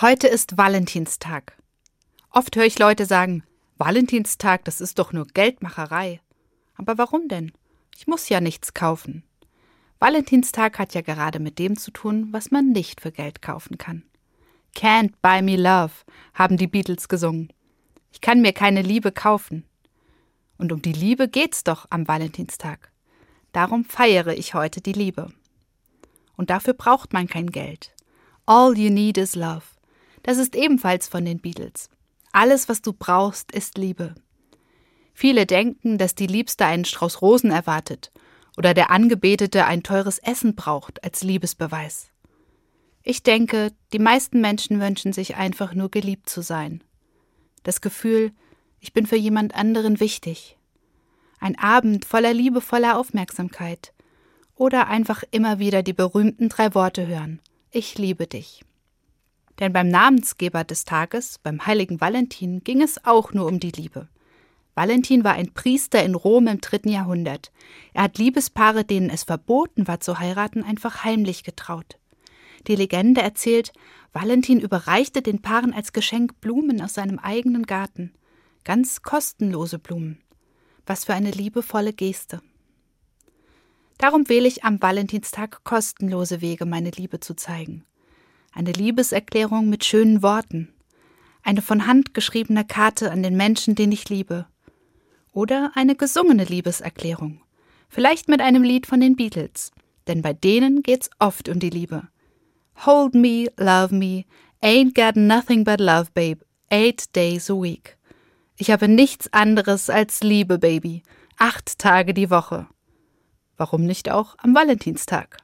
Heute ist Valentinstag. Oft höre ich Leute sagen, Valentinstag, das ist doch nur Geldmacherei. Aber warum denn? Ich muss ja nichts kaufen. Valentinstag hat ja gerade mit dem zu tun, was man nicht für Geld kaufen kann. Can't buy me love, haben die Beatles gesungen. Ich kann mir keine Liebe kaufen. Und um die Liebe geht's doch am Valentinstag. Darum feiere ich heute die Liebe. Und dafür braucht man kein Geld. All you need is love. Das ist ebenfalls von den Beatles. Alles, was du brauchst, ist Liebe. Viele denken, dass die Liebste einen Strauß Rosen erwartet oder der Angebetete ein teures Essen braucht als Liebesbeweis. Ich denke, die meisten Menschen wünschen sich einfach nur geliebt zu sein. Das Gefühl, ich bin für jemand anderen wichtig. Ein Abend voller liebevoller Aufmerksamkeit. Oder einfach immer wieder die berühmten drei Worte hören. Ich liebe dich. Denn beim Namensgeber des Tages, beim heiligen Valentin, ging es auch nur um die Liebe. Valentin war ein Priester in Rom im dritten Jahrhundert. Er hat Liebespaare, denen es verboten war zu heiraten, einfach heimlich getraut. Die Legende erzählt, Valentin überreichte den Paaren als Geschenk Blumen aus seinem eigenen Garten. Ganz kostenlose Blumen. Was für eine liebevolle Geste. Darum wähle ich am Valentinstag kostenlose Wege, meine Liebe zu zeigen eine Liebeserklärung mit schönen Worten, eine von Hand geschriebene Karte an den Menschen, den ich liebe, oder eine gesungene Liebeserklärung, vielleicht mit einem Lied von den Beatles, denn bei denen geht's oft um die Liebe. Hold me, love me, ain't got nothing but love, babe, eight days a week. Ich habe nichts anderes als Liebe, Baby, acht Tage die Woche. Warum nicht auch am Valentinstag?